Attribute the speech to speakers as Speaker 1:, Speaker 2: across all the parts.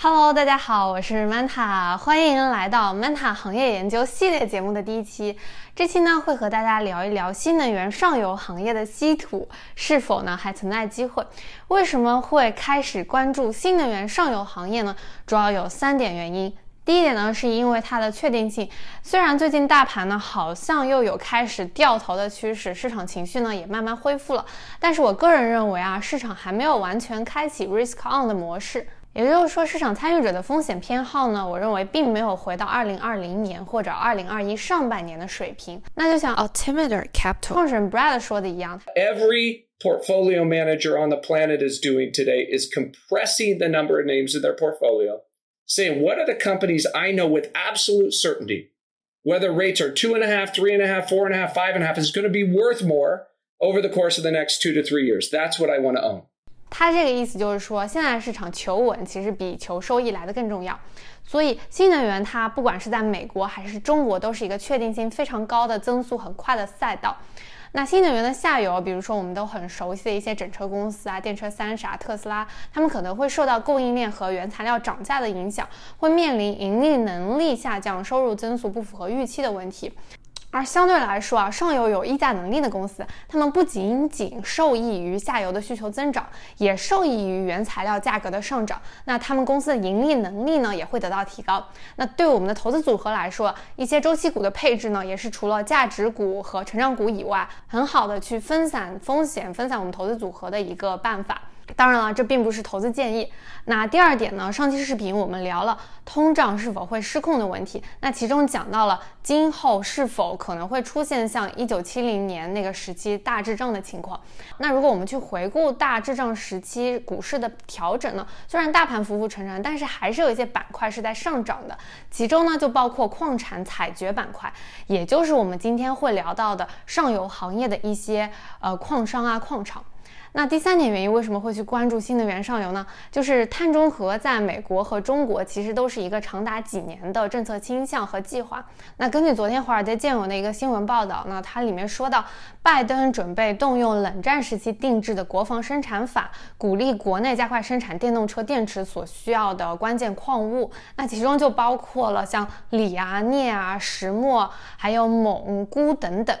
Speaker 1: Hello，大家好，我是 Manta，欢迎来到 Manta 行业研究系列节目的第一期。这期呢会和大家聊一聊新能源上游行业的稀土是否呢还存在机会？为什么会开始关注新能源上游行业呢？主要有三点原因。第一点呢是因为它的确定性，虽然最近大盘呢好像又有开始掉头的趋势，市场情绪呢也慢慢恢复了，但是我个人认为啊，市场还没有完全开启 risk on 的模式。也就是说，市场参与者的风险偏好呢，我认为并没有回到二零二零年或者二零二一上半年的水平。那就像
Speaker 2: Altimeter Capital
Speaker 1: 创始人 Brad 说的一样，
Speaker 3: Every portfolio manager on the planet is doing today is compressing the number of names in their portfolio, saying what are the companies I know with absolute certainty, whether rates are two and a half, three and a half, four and a half, five and a half, is going to be worth more over the course of the next two to three years. That's what I want to own.
Speaker 1: 他这个意思就是说，现在市场求稳其实比求收益来的更重要，所以新能源它不管是在美国还是中国，都是一个确定性非常高的、增速很快的赛道。那新能源的下游，比如说我们都很熟悉的一些整车公司啊，电车三傻、特斯拉，他们可能会受到供应链和原材料涨价的影响，会面临盈利能力下降、收入增速不符合预期的问题。而相对来说啊，上游有溢价能力的公司，他们不仅仅受益于下游的需求增长，也受益于原材料价格的上涨。那他们公司的盈利能力呢，也会得到提高。那对我们的投资组合来说，一些周期股的配置呢，也是除了价值股和成长股以外，很好的去分散风险、分散我们投资组合的一个办法。当然了，这并不是投资建议。那第二点呢？上期视频我们聊了通胀是否会失控的问题，那其中讲到了今后是否可能会出现像一九七零年那个时期大滞胀的情况。那如果我们去回顾大滞胀时期股市的调整呢？虽然大盘浮浮沉沉，但是还是有一些板块是在上涨的，其中呢就包括矿产采掘板块，也就是我们今天会聊到的上游行业的一些呃矿商啊矿场。那第三点原因为什么会去关注新能源上游呢？就是碳中和在美国和中国其实都是一个长达几年的政策倾向和计划。那根据昨天华尔街见闻的一个新闻报道，呢它里面说到，拜登准备动用冷战时期定制的国防生产法，鼓励国内加快生产电动车电池所需要的关键矿物。那其中就包括了像锂啊、镍啊、石墨，还有锰、钴等等。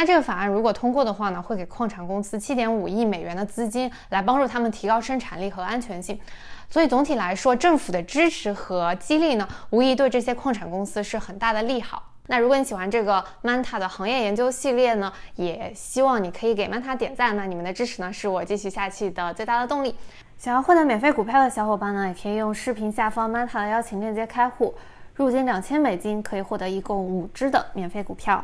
Speaker 1: 那这个法案如果通过的话呢，会给矿产公司七点五亿美元的资金，来帮助他们提高生产力和安全性。所以总体来说，政府的支持和激励呢，无疑对这些矿产公司是很大的利好。那如果你喜欢这个 Manta 的行业研究系列呢，也希望你可以给 Manta 点赞。那你们的支持呢，是我继续下去的最大的动力。想要获得免费股票的小伙伴呢，也可以用视频下方 Manta 的邀请链接开户，入金两千美金可以获得一共五只的免费股票。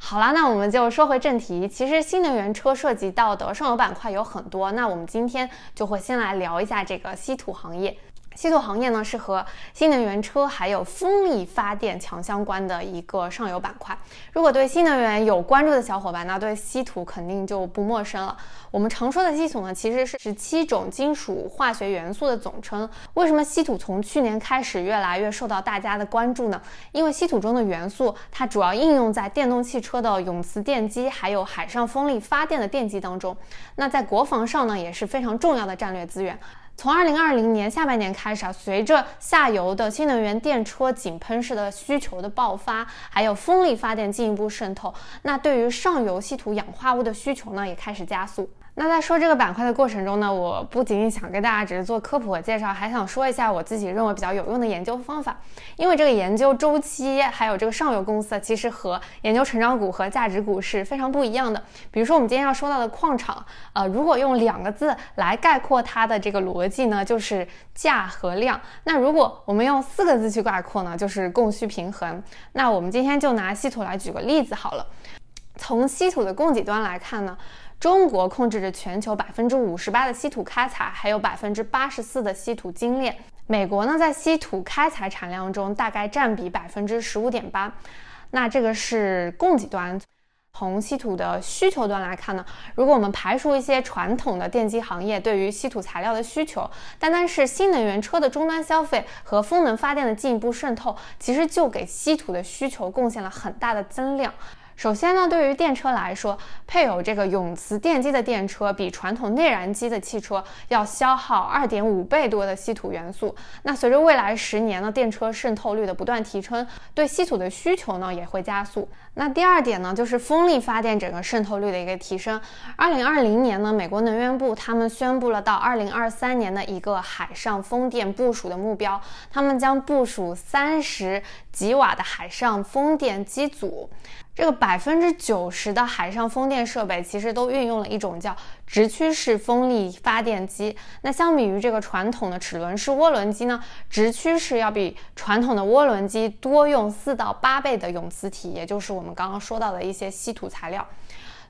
Speaker 1: 好啦，那我们就说回正题。其实新能源车涉及到的上游板块有很多，那我们今天就会先来聊一下这个稀土行业。稀土行业呢是和新能源车还有风力发电强相关的一个上游板块。如果对新能源有关注的小伙伴，那对稀土肯定就不陌生了。我们常说的稀土呢，其实是十七种金属化学元素的总称。为什么稀土从去年开始越来越受到大家的关注呢？因为稀土中的元素，它主要应用在电动汽车的永磁电机，还有海上风力发电的电机当中。那在国防上呢，也是非常重要的战略资源。从二零二零年下半年开始啊，随着下游的新能源电车井喷式的需求的爆发，还有风力发电进一步渗透，那对于上游稀土氧化物的需求呢，也开始加速。那在说这个板块的过程中呢，我不仅仅想跟大家只是做科普和介绍，还想说一下我自己认为比较有用的研究方法。因为这个研究周期还有这个上游公司，其实和研究成长股和价值股是非常不一样的。比如说我们今天要说到的矿场，呃，如果用两个字来概括它的这个逻辑呢，就是价和量。那如果我们用四个字去概括呢，就是供需平衡。那我们今天就拿稀土来举个例子好了。从稀土的供给端来看呢。中国控制着全球百分之五十八的稀土开采，还有百分之八十四的稀土精炼。美国呢，在稀土开采产量中大概占比百分之十五点八。那这个是供给端。从稀土的需求端来看呢，如果我们排除一些传统的电机行业对于稀土材料的需求，单单是新能源车的终端消费和风能发电的进一步渗透，其实就给稀土的需求贡献了很大的增量。首先呢，对于电车来说，配有这个永磁电机的电车比传统内燃机的汽车要消耗二点五倍多的稀土元素。那随着未来十年呢，电车渗透率的不断提升，对稀土的需求呢也会加速。那第二点呢，就是风力发电整个渗透率的一个提升。二零二零年呢，美国能源部他们宣布了到二零二三年的一个海上风电部署的目标，他们将部署三十吉瓦的海上风电机组。这个百分之九十的海上风电设备其实都运用了一种叫直驱式风力发电机。那相比于这个传统的齿轮式涡轮机呢，直驱式要比传统的涡轮机多用四到八倍的永磁体，也就是我们刚刚说到的一些稀土材料。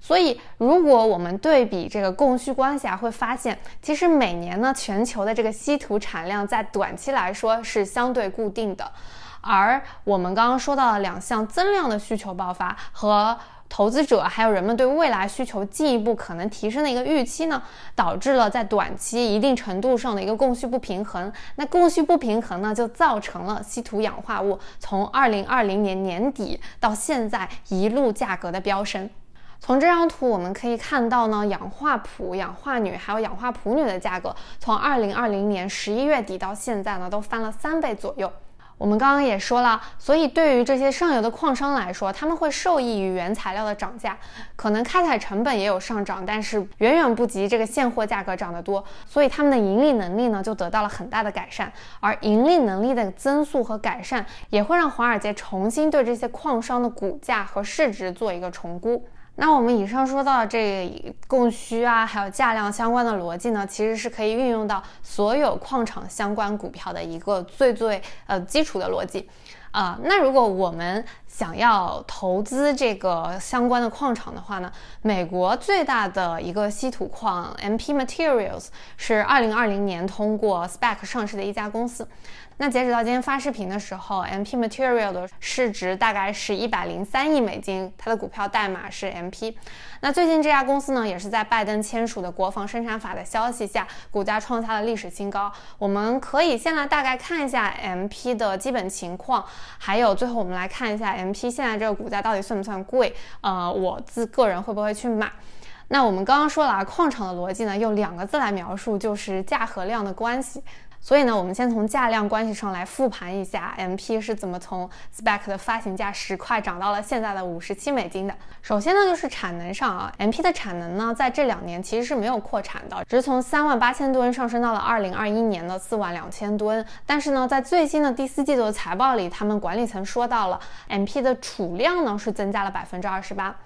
Speaker 1: 所以，如果我们对比这个供需关系啊，会发现其实每年呢，全球的这个稀土产量在短期来说是相对固定的。而我们刚刚说到的两项增量的需求爆发和投资者还有人们对未来需求进一步可能提升的一个预期呢，导致了在短期一定程度上的一个供需不平衡。那供需不平衡呢，就造成了稀土氧化物从二零二零年年底到现在一路价格的飙升。从这张图我们可以看到呢，氧化钋、氧化铝还有氧化钴铝的价格从二零二零年十一月底到现在呢，都翻了三倍左右。我们刚刚也说了，所以对于这些上游的矿商来说，他们会受益于原材料的涨价，可能开采成本也有上涨，但是远远不及这个现货价格涨得多，所以他们的盈利能力呢就得到了很大的改善，而盈利能力的增速和改善也会让华尔街重新对这些矿商的股价和市值做一个重估。那我们以上说到这供需啊，还有价量相关的逻辑呢，其实是可以运用到所有矿场相关股票的一个最最呃基础的逻辑。啊，那如果我们想要投资这个相关的矿场的话呢，美国最大的一个稀土矿 MP Materials 是二零二零年通过 SPAC 上市的一家公司。那截止到今天发视频的时候，MP Material 的市值大概是一百零三亿美金，它的股票代码是 MP。那最近这家公司呢，也是在拜登签署的国防生产法的消息下，股价创下了历史新高。我们可以先来大概看一下 MP 的基本情况，还有最后我们来看一下 MP 现在这个股价到底算不算贵？呃，我自个人会不会去买？那我们刚刚说了啊，矿场的逻辑呢，用两个字来描述，就是价和量的关系。所以呢，我们先从价量关系上来复盘一下，MP 是怎么从 Spec 的发行价十块涨到了现在的五十七美金的。首先呢，就是产能上啊，MP 的产能呢，在这两年其实是没有扩产的，只是从三万八千吨上升到了二零二一年的四万两千吨。但是呢，在最新的第四季度的财报里，他们管理层说到了，MP 的储量呢是增加了百分之二十八。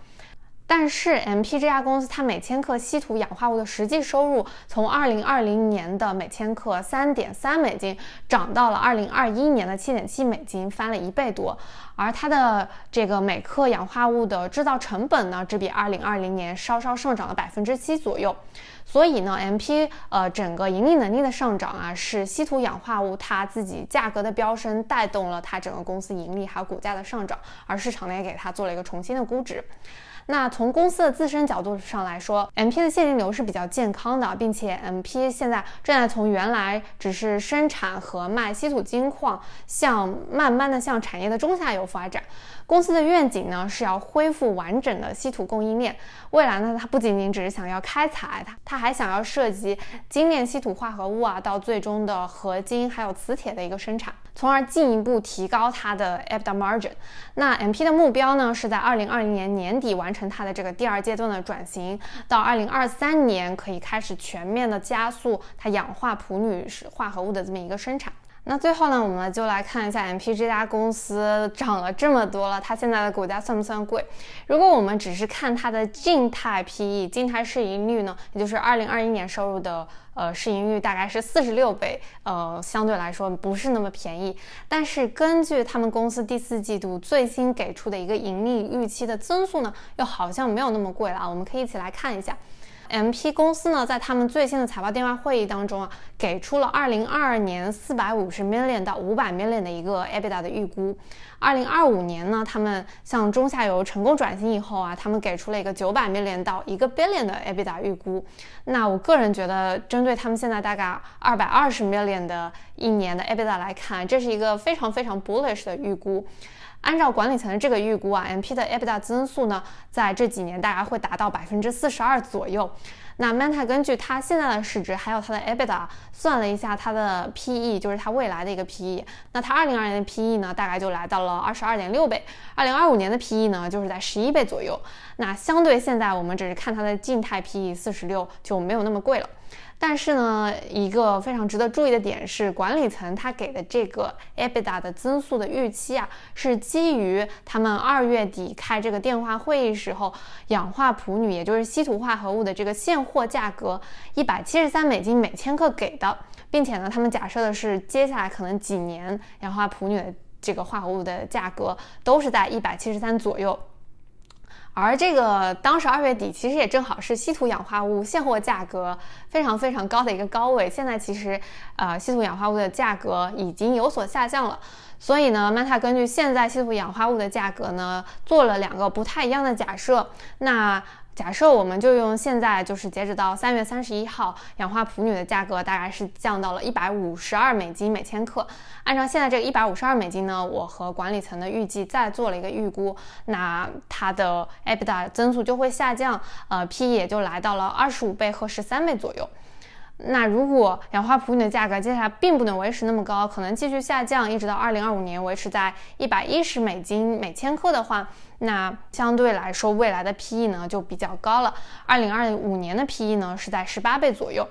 Speaker 1: 但是，MP 这家公司它每千克稀土氧化物的实际收入，从二零二零年的每千克三点三美金，涨到了二零二一年的七点七美金，翻了一倍多。而它的这个每克氧化物的制造成本呢，只比二零二零年稍稍上涨了百分之七左右。所以呢，MP 呃整个盈利能力的上涨啊，是稀土氧化物它自己价格的飙升带动了它整个公司盈利还有股价的上涨，而市场呢也给它做了一个重新的估值。那从公司的自身角度上来说，MP 的现金流是比较健康的，并且 MP 现在正在从原来只是生产和卖稀土金矿，向慢慢的向产业的中下游发展。公司的愿景呢是要恢复完整的稀土供应链。未来呢，它不仅仅只是想要开采，它它还想要涉及精炼稀土化合物啊，到最终的合金还有磁铁的一个生产，从而进一步提高它的 EBITDA margin。那 MP 的目标呢是在二零二零年年底完成它的这个第二阶段的转型，到二零二三年可以开始全面的加速它氧化钴铝化合物的这么一个生产。那最后呢，我们就来看一下 MP 这家公司涨了这么多了，它现在的股价算不算贵？如果我们只是看它的静态 PE，静态市盈率呢，也就是二零二一年收入的呃市盈率大概是四十六倍，呃，相对来说不是那么便宜。但是根据他们公司第四季度最新给出的一个盈利预期的增速呢，又好像没有那么贵了啊。我们可以一起来看一下。MP 公司呢，在他们最新的财报电话会议当中啊，给出了二零二二年四百五十 million 到五百 million 的一个 EBITDA 的预估。二零二五年呢，他们向中下游成功转型以后啊，他们给出了一个九百 million 到一个 billion 的 EBITDA 预估。那我个人觉得，针对他们现在大概二百二十 million 的一年的 EBITDA 来看，这是一个非常非常 bullish 的预估。按照管理层的这个预估啊，MP 的 EBITDA 增速呢，在这几年大概会达到百分之四十二左右。那 Meta 根据它现在的市值，还有它的 EBITDA，算了一下它的 PE，就是它未来的一个 PE。那它二零二年的 PE 呢，大概就来到了二十二点六倍；二零二五年的 PE 呢，就是在十一倍左右。那相对现在我们只是看它的静态 PE 四十六，就没有那么贵了。但是呢，一个非常值得注意的点是，管理层他给的这个 EBITDA 的增速的预期啊，是基于他们二月底开这个电话会议时候，氧化钋铝，也就是稀土化合物的这个现货价格一百七十三美金每千克给的，并且呢，他们假设的是接下来可能几年氧化钋铝的这个化合物的价格都是在一百七十三左右。而这个当时二月底，其实也正好是稀土氧化物现货价格非常非常高的一个高位。现在其实，呃，稀土氧化物的价格已经有所下降了。所以呢，Meta 根据现在稀土氧化物的价格呢，做了两个不太一样的假设。那假设我们就用现在就是截止到三月三十一号，氧化钋铝的价格大概是降到了一百五十二美金每千克。按照现在这个一百五十二美金呢，我和管理层的预计再做了一个预估，那它的 EBITDA 增速就会下降，呃，P 也就来到了二十五倍和十三倍左右。那如果氧化钋铝的价格接下来并不能维持那么高，可能继续下降，一直到二零二五年维持在一百一十美金每千克的话，那相对来说未来的 PE 呢就比较高了。二零二五年的 PE 呢是在十八倍左右。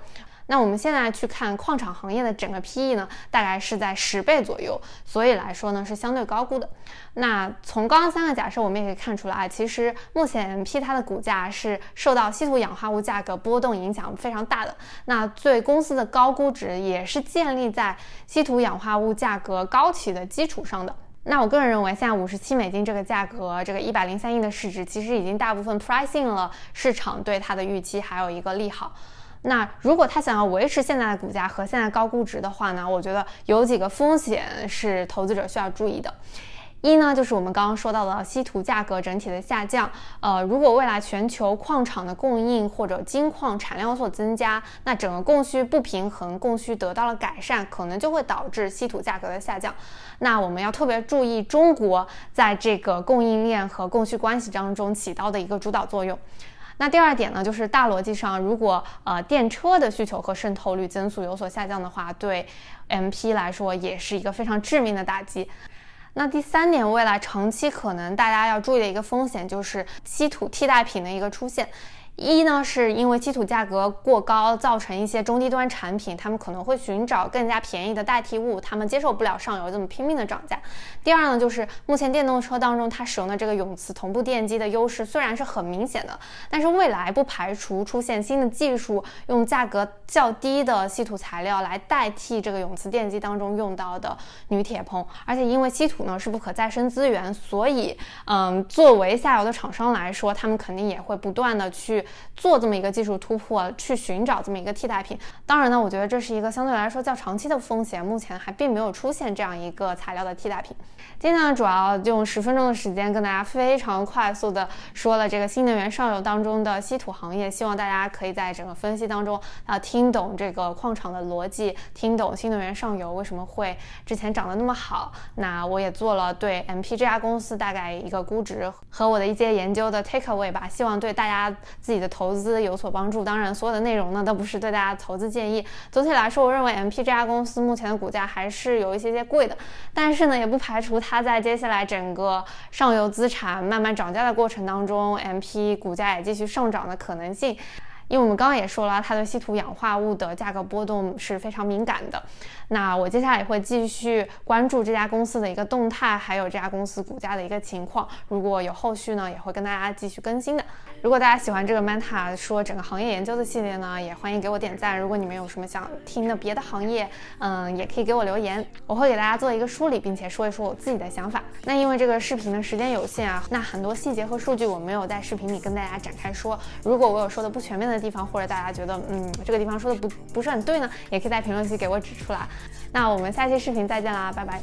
Speaker 1: 那我们现在去看矿场行业的整个 PE 呢，大概是在十倍左右，所以来说呢是相对高估的。那从刚刚三个假设，我们也可以看出来，其实目前 P 它的股价是受到稀土氧化物价格波动影响非常大的。那对公司的高估值也是建立在稀土氧化物价格高企的基础上的。那我个人认为，现在五十七美金这个价格，这个一百零三亿的市值，其实已经大部分 pricing 了市场对它的预期，还有一个利好。那如果他想要维持现在的股价和现在高估值的话呢？我觉得有几个风险是投资者需要注意的。一呢，就是我们刚刚说到的稀土价格整体的下降。呃，如果未来全球矿场的供应或者金矿产量有所增加，那整个供需不平衡，供需得到了改善，可能就会导致稀土价格的下降。那我们要特别注意中国在这个供应链和供需关系当中起到的一个主导作用。那第二点呢，就是大逻辑上，如果呃电车的需求和渗透率增速有所下降的话，对 MP 来说也是一个非常致命的打击。那第三点，未来长期可能大家要注意的一个风险就是稀土替代品的一个出现。一呢，是因为稀土价格过高，造成一些中低端产品，他们可能会寻找更加便宜的代替物，他们接受不了上游这么拼命的涨价。第二呢，就是目前电动车当中它使用的这个永磁同步电机的优势虽然是很明显的，但是未来不排除出现新的技术，用价格较低的稀土材料来代替这个永磁电机当中用到的铝铁硼。而且因为稀土呢是不可再生资源，所以嗯，作为下游的厂商来说，他们肯定也会不断的去。做这么一个技术突破，去寻找这么一个替代品。当然呢，我觉得这是一个相对来说较长期的风险，目前还并没有出现这样一个材料的替代品。今天呢，主要用十分钟的时间跟大家非常快速的说了这个新能源上游当中的稀土行业，希望大家可以在整个分析当中啊听懂这个矿场的逻辑，听懂新能源上游为什么会之前涨得那么好。那我也做了对 MP 这家公司大概一个估值和我的一些研究的 take away 吧，希望对大家。自己的投资有所帮助，当然所有的内容呢都不是对大家投资建议。总体来说，我认为 MP 这家公司目前的股价还是有一些些贵的，但是呢，也不排除它在接下来整个上游资产慢慢涨价的过程当中，MP 股价也继续上涨的可能性。因为我们刚刚也说了，它对稀土氧化物的价格波动是非常敏感的。那我接下来也会继续关注这家公司的一个动态，还有这家公司股价的一个情况。如果有后续呢，也会跟大家继续更新的。如果大家喜欢这个 Manta 说整个行业研究的系列呢，也欢迎给我点赞。如果你们有什么想听的别的行业，嗯，也可以给我留言，我会给大家做一个梳理，并且说一说我自己的想法。那因为这个视频的时间有限啊，那很多细节和数据我没有在视频里跟大家展开说。如果我有说的不全面的地方，或者大家觉得嗯这个地方说的不不是很对呢，也可以在评论区给我指出来。那我们下期视频再见啦，拜拜。